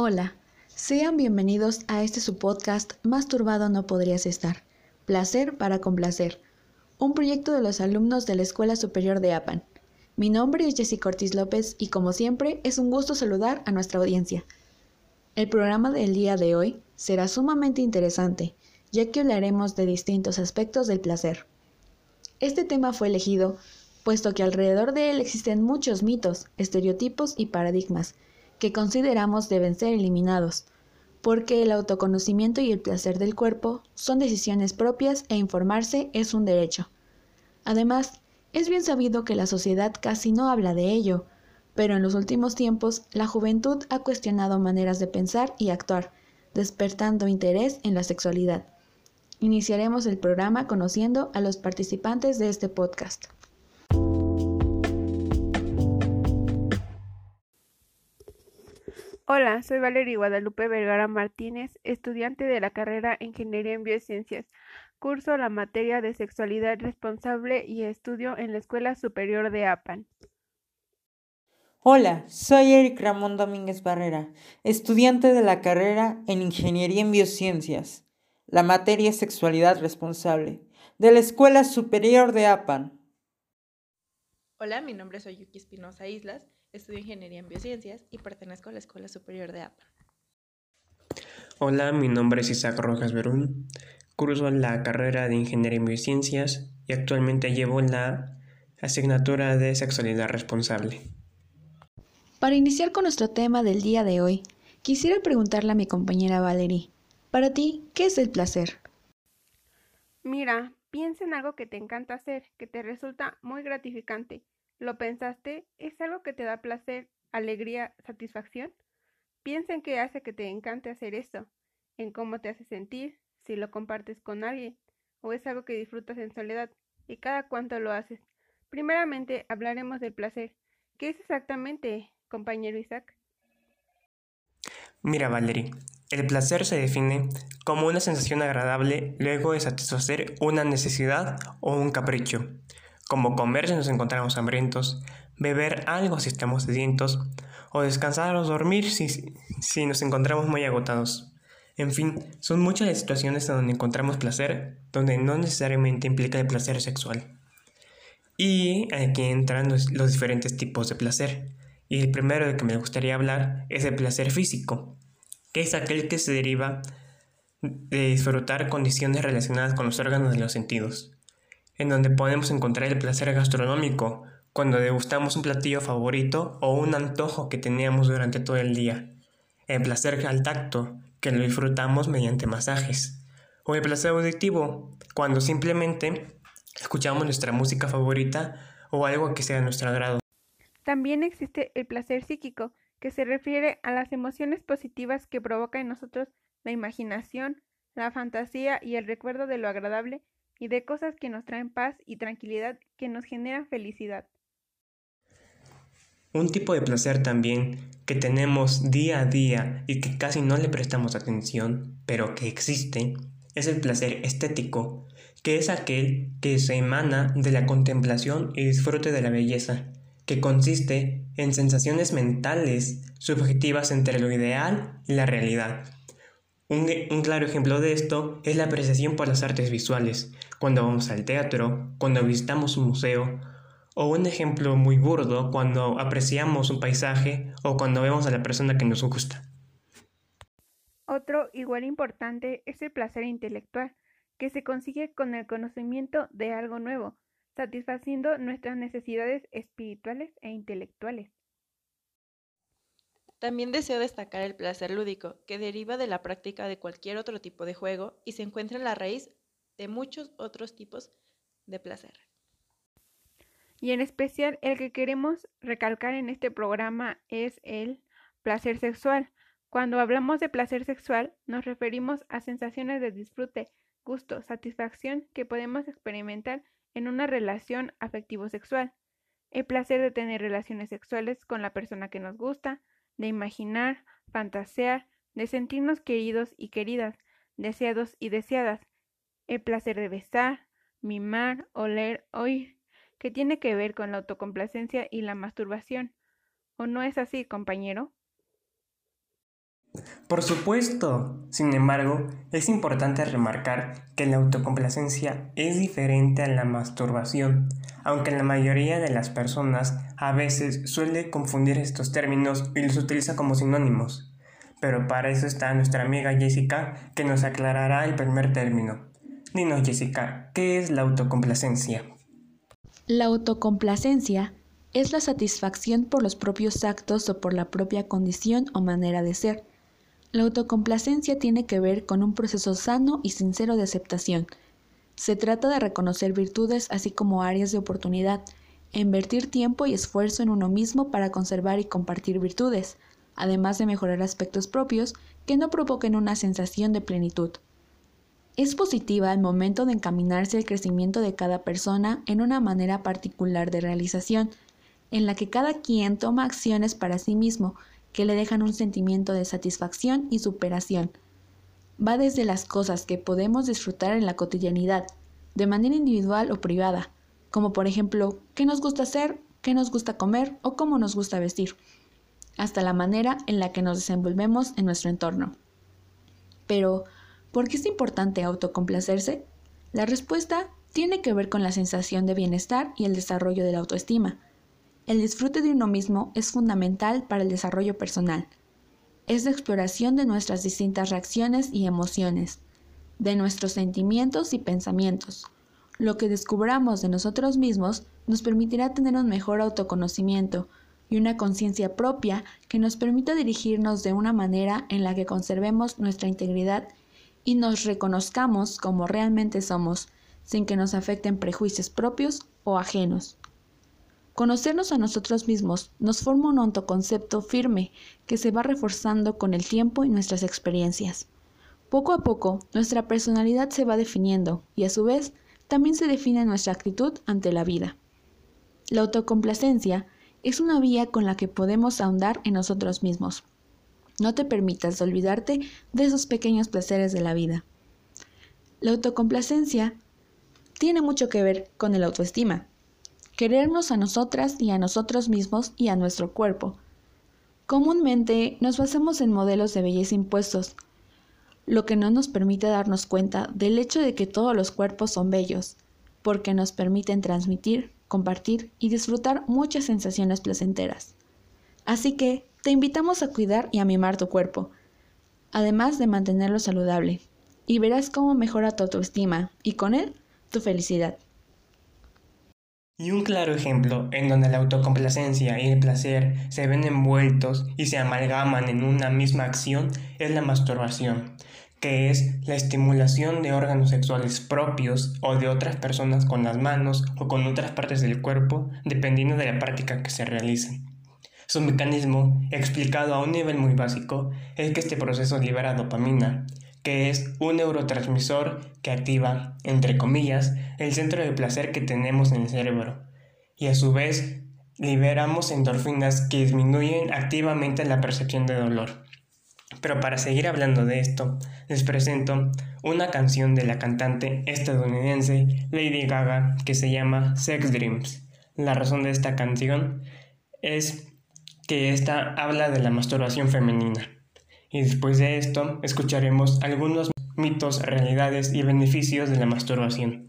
Hola, sean bienvenidos a este su podcast Más turbado no podrías estar. Placer para complacer. Un proyecto de los alumnos de la Escuela Superior de APAN. Mi nombre es Jessica Ortiz López y como siempre es un gusto saludar a nuestra audiencia. El programa del día de hoy será sumamente interesante, ya que hablaremos de distintos aspectos del placer. Este tema fue elegido puesto que alrededor de él existen muchos mitos, estereotipos y paradigmas que consideramos deben ser eliminados, porque el autoconocimiento y el placer del cuerpo son decisiones propias e informarse es un derecho. Además, es bien sabido que la sociedad casi no habla de ello, pero en los últimos tiempos la juventud ha cuestionado maneras de pensar y actuar, despertando interés en la sexualidad. Iniciaremos el programa conociendo a los participantes de este podcast. Hola, soy Valeria Guadalupe Vergara Martínez, estudiante de la carrera Ingeniería en Biociencias. Curso la materia de sexualidad responsable y estudio en la Escuela Superior de APAN. Hola, soy Eric Ramón Domínguez Barrera, estudiante de la carrera en Ingeniería en Biociencias, la materia sexualidad responsable, de la Escuela Superior de APAN. Hola, mi nombre es Oyuki Espinosa Islas Estudio Ingeniería en Biociencias y pertenezco a la Escuela Superior de APA. Hola, mi nombre es Isaac Rojas Berún. Curso la carrera de Ingeniería en Biociencias y actualmente llevo la asignatura de Sexualidad Responsable. Para iniciar con nuestro tema del día de hoy, quisiera preguntarle a mi compañera Valerie, para ti, ¿qué es el placer? Mira, piensa en algo que te encanta hacer, que te resulta muy gratificante ¿Lo pensaste? ¿Es algo que te da placer, alegría, satisfacción? Piensa en qué hace que te encante hacer eso, en cómo te hace sentir, si lo compartes con alguien, o es algo que disfrutas en soledad, y cada cuánto lo haces. Primeramente hablaremos del placer. ¿Qué es exactamente, compañero Isaac? Mira, Valerie, el placer se define como una sensación agradable luego de satisfacer una necesidad o un capricho como comer si nos encontramos hambrientos, beber algo si estamos sedientos, o descansar o dormir si, si nos encontramos muy agotados. En fin, son muchas las situaciones en donde encontramos placer, donde no necesariamente implica el placer sexual. Y aquí entran los, los diferentes tipos de placer. Y el primero del que me gustaría hablar es el placer físico, que es aquel que se deriva de disfrutar condiciones relacionadas con los órganos de los sentidos en donde podemos encontrar el placer gastronómico, cuando degustamos un platillo favorito o un antojo que teníamos durante todo el día. El placer al tacto, que lo disfrutamos mediante masajes. O el placer auditivo, cuando simplemente escuchamos nuestra música favorita o algo que sea de nuestro agrado. También existe el placer psíquico, que se refiere a las emociones positivas que provoca en nosotros la imaginación, la fantasía y el recuerdo de lo agradable y de cosas que nos traen paz y tranquilidad que nos generan felicidad. Un tipo de placer también que tenemos día a día y que casi no le prestamos atención, pero que existe, es el placer estético, que es aquel que se emana de la contemplación y disfrute de la belleza, que consiste en sensaciones mentales subjetivas entre lo ideal y la realidad. Un, un, claro ejemplo de esto es la apreciación por las artes visuales, cuando vamos al teatro, cuando visitamos un museo, o un ejemplo muy burdo cuando apreciamos un paisaje o cuando vemos a la persona que nos gusta. Otro igual importante es el placer intelectual, que se consigue con el conocimiento de algo nuevo, satisfaciendo nuestras necesidades espirituales e intelectuales. También deseo destacar el placer lúdico, que deriva de la práctica de cualquier otro tipo de juego y se encuentra en la raíz de muchos otros tipos de placer. Y en especial el que queremos recalcar en este programa es el placer sexual. Cuando hablamos de placer sexual nos referimos a sensaciones de disfrute, gusto, satisfacción que podemos experimentar en una relación afectivo-sexual. El placer de tener relaciones sexuales con la persona que nos gusta, de imaginar, fantasear, de sentirnos queridos y queridas, deseados y deseadas, el placer de besar, mimar, oler, oír, que tiene que ver con la autocomplacencia y la masturbación. ¿O no es así, compañero? Por supuesto. Sin embargo, es importante remarcar que la autocomplacencia es diferente a la masturbación, aunque la mayoría de las personas a veces suele confundir estos términos y los utiliza como sinónimos. Pero para eso está nuestra amiga Jessica que nos aclarará el primer término. Dinos Jessica, ¿qué es la autocomplacencia? La autocomplacencia es la satisfacción por los propios actos o por la propia condición o manera de ser la autocomplacencia tiene que ver con un proceso sano y sincero de aceptación. Se trata de reconocer virtudes así como áreas de oportunidad, e invertir tiempo y esfuerzo en uno mismo para conservar y compartir virtudes, además de mejorar aspectos propios que no provoquen una sensación de plenitud. Es positiva al momento de encaminarse al crecimiento de cada persona en una manera particular de realización, en la que cada quien toma acciones para sí mismo que le dejan un sentimiento de satisfacción y superación. Va desde las cosas que podemos disfrutar en la cotidianidad, de manera individual o privada, como por ejemplo qué nos gusta hacer, qué nos gusta comer o cómo nos gusta vestir, hasta la manera en la que nos desenvolvemos en nuestro entorno. Pero, ¿por qué es importante autocomplacerse? La respuesta tiene que ver con la sensación de bienestar y el desarrollo de la autoestima. El disfrute de uno mismo es fundamental para el desarrollo personal. Es la exploración de nuestras distintas reacciones y emociones, de nuestros sentimientos y pensamientos. Lo que descubramos de nosotros mismos nos permitirá tener un mejor autoconocimiento y una conciencia propia que nos permita dirigirnos de una manera en la que conservemos nuestra integridad y nos reconozcamos como realmente somos, sin que nos afecten prejuicios propios o ajenos. Conocernos a nosotros mismos nos forma un autoconcepto firme que se va reforzando con el tiempo y nuestras experiencias. Poco a poco, nuestra personalidad se va definiendo y a su vez también se define nuestra actitud ante la vida. La autocomplacencia es una vía con la que podemos ahondar en nosotros mismos. No te permitas olvidarte de esos pequeños placeres de la vida. La autocomplacencia tiene mucho que ver con el autoestima, querernos a nosotras y a nosotros mismos y a nuestro cuerpo. Comúnmente nos basamos en modelos de belleza impuestos, lo que no nos permite darnos cuenta del hecho de que todos los cuerpos son bellos, porque nos permiten transmitir, compartir y disfrutar muchas sensaciones placenteras. Así que te invitamos a cuidar y a mimar tu cuerpo, además de mantenerlo saludable, y verás cómo mejora tu autoestima y con él tu felicidad. Y un claro ejemplo en donde la autocomplacencia y el placer se ven envueltos y se amalgaman en una misma acción es la masturbación, que es la estimulación de órganos sexuales propios o de otras personas con las manos o con otras partes del cuerpo, dependiendo de la práctica que se realice. Su mecanismo, explicado a un nivel muy básico, es que este proceso libera dopamina, que es un neurotransmisor que activa, entre comillas, el centro de placer que tenemos en el cerebro, y a su vez liberamos endorfinas que disminuyen activamente la percepción de dolor. Pero para seguir hablando de esto, les presento una canción de la cantante estadounidense Lady Gaga que se llama Sex Dreams. La razón de esta canción es que esta habla de la masturbación femenina. Y después de esto, escucharemos algunos mitos, realidades y beneficios de la masturbación.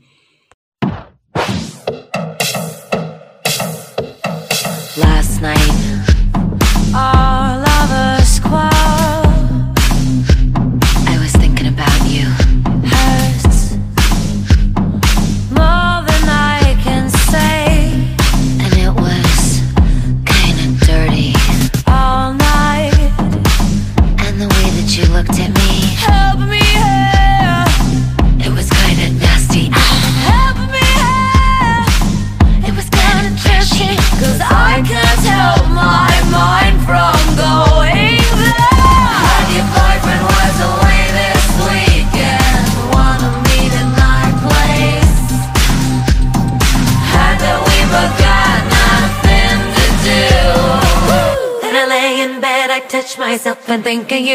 Myself and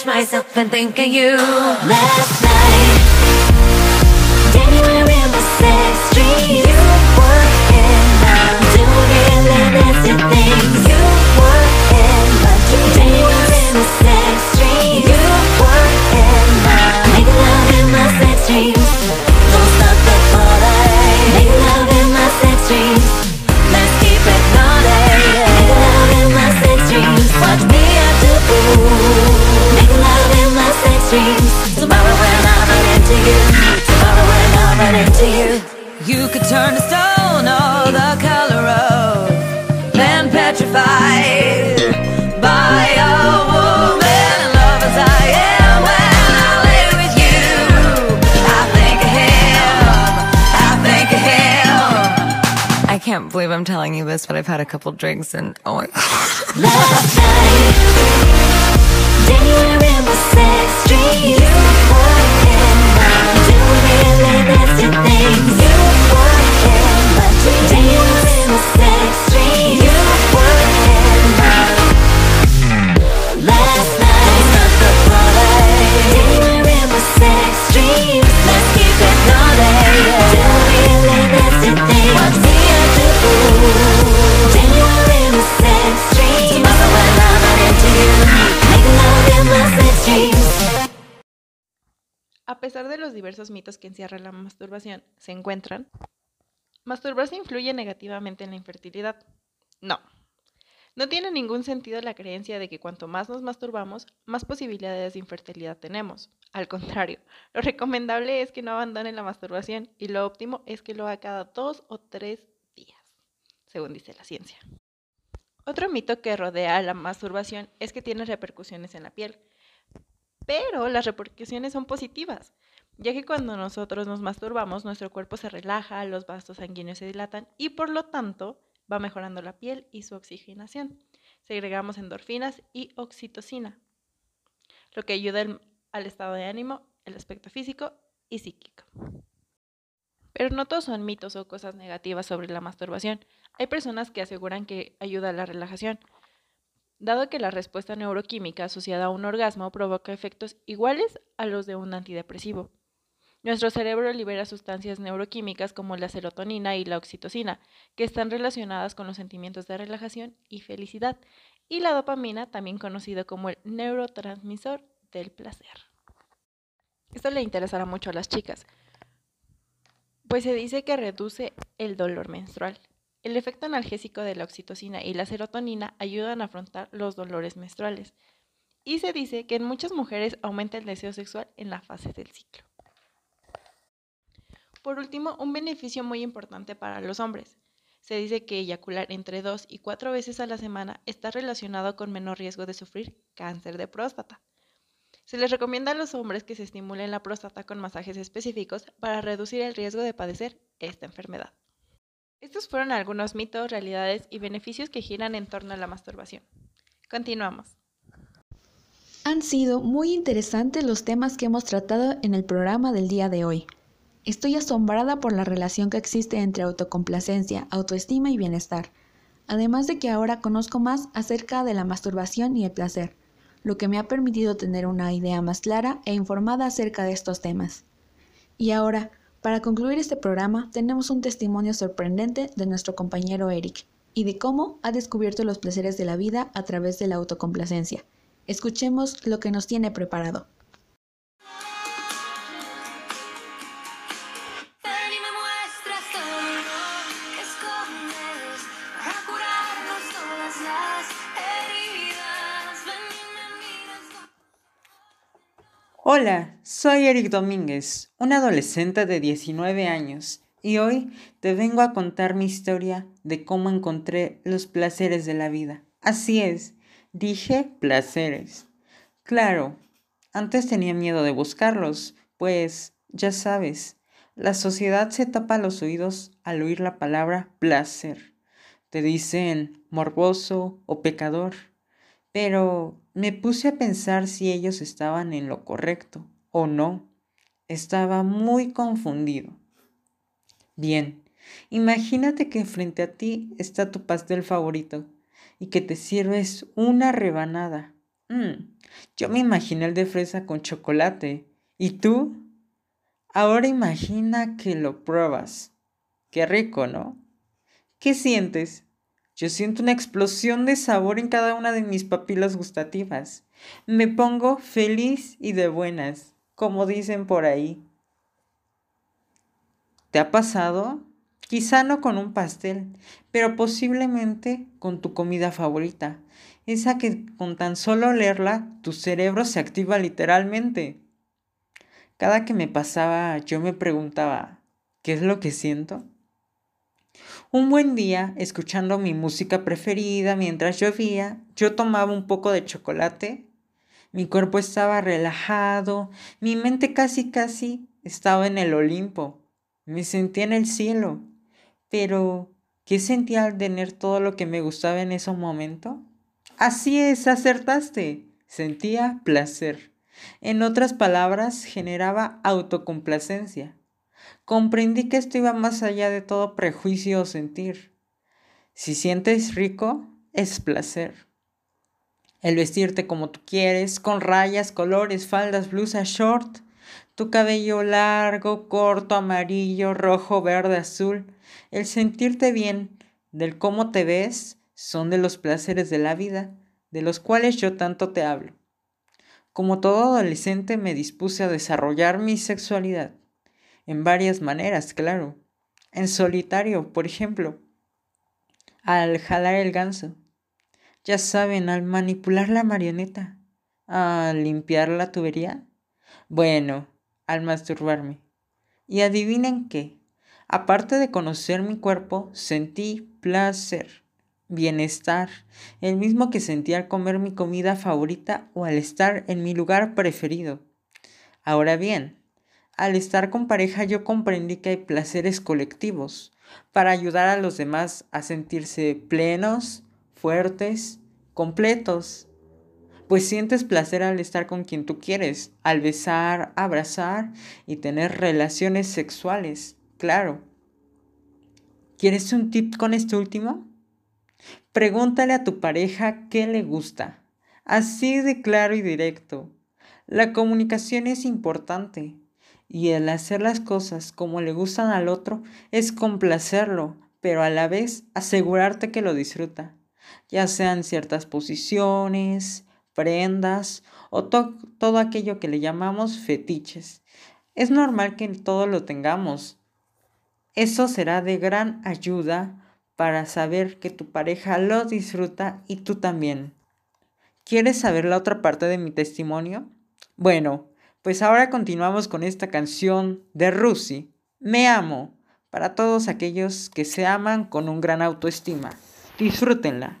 touch myself and think of you. Last night, you. Into you. You could turn to stone the color of petrified by a woman love as I am when I with you. I think of him. I think of him. I can't believe I'm telling you this, but I've had a couple drinks and oh my dreams, feeling after things. A pesar de los diversos mitos que encierra la masturbación, se encuentran. ¿Masturbarse influye negativamente en la infertilidad? No. No tiene ningún sentido la creencia de que cuanto más nos masturbamos, más posibilidades de infertilidad tenemos. Al contrario, lo recomendable es que no abandonen la masturbación y lo óptimo es que lo haga cada dos o tres días, según dice la ciencia. Otro mito que rodea a la masturbación es que tiene repercusiones en la piel. Pero las repercusiones son positivas, ya que cuando nosotros nos masturbamos, nuestro cuerpo se relaja, los vasos sanguíneos se dilatan y por lo tanto va mejorando la piel y su oxigenación. Segregamos endorfinas y oxitocina, lo que ayuda al estado de ánimo, el aspecto físico y psíquico. Pero no todos son mitos o cosas negativas sobre la masturbación. Hay personas que aseguran que ayuda a la relajación, dado que la respuesta neuroquímica asociada a un orgasmo provoca efectos iguales a los de un antidepresivo. Nuestro cerebro libera sustancias neuroquímicas como la serotonina y la oxitocina, que están relacionadas con los sentimientos de relajación y felicidad, y la dopamina, también conocido como el neurotransmisor del placer. Esto le interesará mucho a las chicas, pues se dice que reduce el dolor menstrual. El efecto analgésico de la oxitocina y la serotonina ayudan a afrontar los dolores menstruales. Y se dice que en muchas mujeres aumenta el deseo sexual en la fase del ciclo. Por último, un beneficio muy importante para los hombres. Se dice que eyacular entre dos y cuatro veces a la semana está relacionado con menor riesgo de sufrir cáncer de próstata. Se les recomienda a los hombres que se estimulen la próstata con masajes específicos para reducir el riesgo de padecer esta enfermedad. Estos fueron algunos mitos, realidades y beneficios que giran en torno a la masturbación. Continuamos. Han sido muy interesantes los temas que hemos tratado en el programa del día de hoy. Estoy asombrada por la relación que existe entre autocomplacencia, autoestima y bienestar, además de que ahora conozco más acerca de la masturbación y el placer, lo que me ha permitido tener una idea más clara e informada acerca de estos temas. Y ahora, para concluir este programa, tenemos un testimonio sorprendente de nuestro compañero Eric y de cómo ha descubierto los placeres de la vida a través de la autocomplacencia. Escuchemos lo que nos tiene preparado. Hola, soy Eric Domínguez, un adolescente de 19 años, y hoy te vengo a contar mi historia de cómo encontré los placeres de la vida. Así es, dije placeres. Claro, antes tenía miedo de buscarlos, pues, ya sabes, la sociedad se tapa los oídos al oír la palabra placer. Te dicen morboso o pecador. Pero me puse a pensar si ellos estaban en lo correcto o no. Estaba muy confundido. Bien, imagínate que frente a ti está tu pastel favorito y que te sirves una rebanada. Mm, yo me imaginé el de fresa con chocolate. ¿Y tú? Ahora imagina que lo pruebas. Qué rico, ¿no? ¿Qué sientes? Yo siento una explosión de sabor en cada una de mis papilas gustativas. Me pongo feliz y de buenas, como dicen por ahí. ¿Te ha pasado? Quizá no con un pastel, pero posiblemente con tu comida favorita, esa que con tan solo leerla tu cerebro se activa literalmente. Cada que me pasaba yo me preguntaba, ¿qué es lo que siento? Un buen día, escuchando mi música preferida mientras llovía, yo tomaba un poco de chocolate. Mi cuerpo estaba relajado, mi mente casi casi estaba en el Olimpo. Me sentía en el cielo. Pero, ¿qué sentía al tener todo lo que me gustaba en ese momento? Así es, acertaste. Sentía placer. En otras palabras, generaba autocomplacencia. Comprendí que esto iba más allá de todo prejuicio o sentir. Si sientes rico, es placer. El vestirte como tú quieres, con rayas, colores, faldas, blusas, short, tu cabello largo, corto, amarillo, rojo, verde, azul, el sentirte bien del cómo te ves son de los placeres de la vida, de los cuales yo tanto te hablo. Como todo adolescente me dispuse a desarrollar mi sexualidad, en varias maneras, claro. En solitario, por ejemplo, al jalar el ganso. Ya saben, al manipular la marioneta, al limpiar la tubería. Bueno, al masturbarme. Y adivinen qué, aparte de conocer mi cuerpo, sentí placer, bienestar, el mismo que sentí al comer mi comida favorita o al estar en mi lugar preferido. Ahora bien, al estar con pareja yo comprendí que hay placeres colectivos para ayudar a los demás a sentirse plenos, fuertes, completos. Pues sientes placer al estar con quien tú quieres, al besar, abrazar y tener relaciones sexuales, claro. ¿Quieres un tip con este último? Pregúntale a tu pareja qué le gusta. Así de claro y directo. La comunicación es importante y el hacer las cosas como le gustan al otro es complacerlo, pero a la vez asegurarte que lo disfruta, ya sean ciertas posiciones, prendas o todo aquello que le llamamos fetiches. Es normal que todo lo tengamos. Eso será de gran ayuda para saber que tu pareja lo disfruta y tú también. ¿Quieres saber la otra parte de mi testimonio? Bueno, pues ahora continuamos con esta canción de Rusi, Me amo, para todos aquellos que se aman con un gran autoestima. Disfrútenla.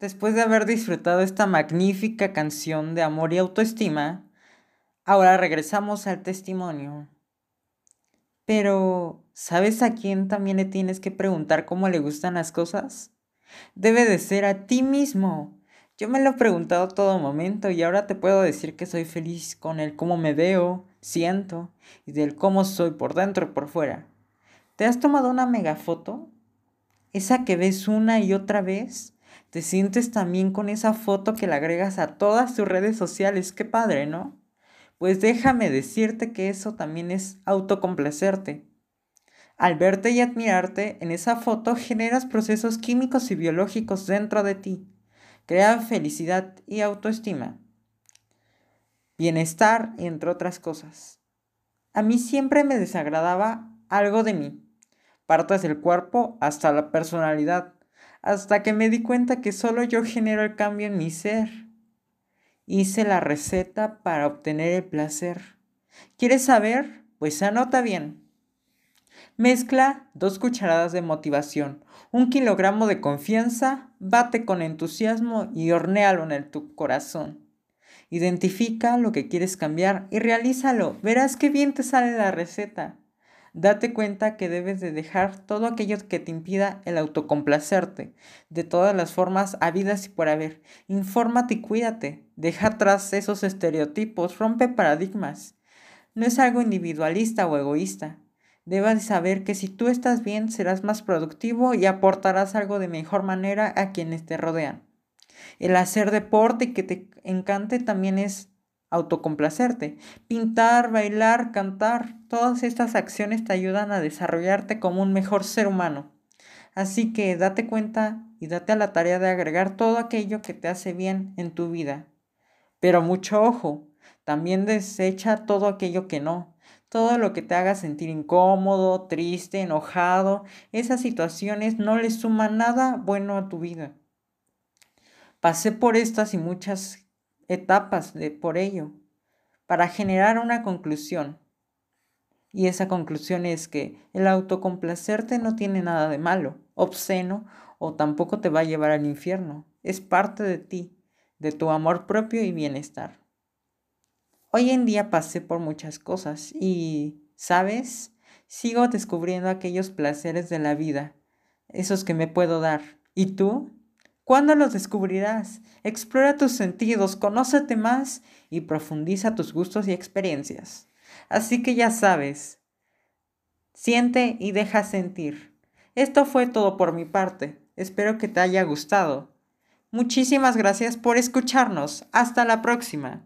Después de haber disfrutado esta magnífica canción de amor y autoestima, ahora regresamos al testimonio. Pero, ¿sabes a quién también le tienes que preguntar cómo le gustan las cosas? Debe de ser a ti mismo. Yo me lo he preguntado todo momento y ahora te puedo decir que soy feliz con el cómo me veo, siento y del cómo soy por dentro y por fuera. ¿Te has tomado una megafoto? Esa que ves una y otra vez. Te sientes también con esa foto que le agregas a todas tus redes sociales. Qué padre, ¿no? Pues déjame decirte que eso también es autocomplacerte. Al verte y admirarte, en esa foto generas procesos químicos y biológicos dentro de ti. Crea felicidad y autoestima. Bienestar, entre otras cosas. A mí siempre me desagradaba algo de mí. Partes del cuerpo hasta la personalidad. Hasta que me di cuenta que solo yo genero el cambio en mi ser. Hice la receta para obtener el placer. ¿Quieres saber? Pues anota bien. Mezcla dos cucharadas de motivación, un kilogramo de confianza, bate con entusiasmo y hornéalo en tu corazón. Identifica lo que quieres cambiar y realízalo. Verás qué bien te sale la receta. Date cuenta que debes de dejar todo aquello que te impida el autocomplacerte, de todas las formas habidas y por haber. Infórmate y cuídate. Deja atrás esos estereotipos, rompe paradigmas. No es algo individualista o egoísta. Debes saber que si tú estás bien serás más productivo y aportarás algo de mejor manera a quienes te rodean. El hacer deporte y que te encante también es autocomplacerte. Pintar, bailar, cantar, todas estas acciones te ayudan a desarrollarte como un mejor ser humano. Así que date cuenta y date a la tarea de agregar todo aquello que te hace bien en tu vida. Pero mucho ojo, también desecha todo aquello que no, todo lo que te haga sentir incómodo, triste, enojado, esas situaciones no le suman nada bueno a tu vida. Pasé por estas y muchas etapas de por ello para generar una conclusión. Y esa conclusión es que el autocomplacerte no tiene nada de malo, obsceno o tampoco te va a llevar al infierno. Es parte de ti, de tu amor propio y bienestar. Hoy en día pasé por muchas cosas y, ¿sabes? Sigo descubriendo aquellos placeres de la vida, esos que me puedo dar. ¿Y tú? ¿Cuándo los descubrirás? Explora tus sentidos, conócete más y profundiza tus gustos y experiencias. Así que ya sabes, siente y deja sentir. Esto fue todo por mi parte. Espero que te haya gustado. Muchísimas gracias por escucharnos. Hasta la próxima.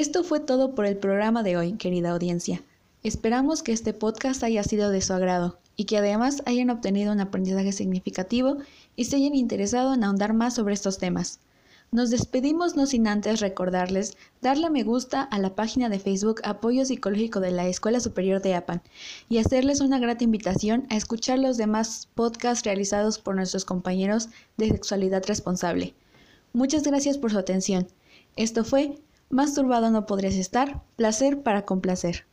Esto fue todo por el programa de hoy, querida audiencia. Esperamos que este podcast haya sido de su agrado y que además hayan obtenido un aprendizaje significativo y se hayan interesado en ahondar más sobre estos temas. Nos despedimos no sin antes recordarles darle me gusta a la página de Facebook Apoyo Psicológico de la Escuela Superior de APAN y hacerles una grata invitación a escuchar los demás podcasts realizados por nuestros compañeros de Sexualidad Responsable. Muchas gracias por su atención. Esto fue Más turbado no podrías estar, placer para complacer.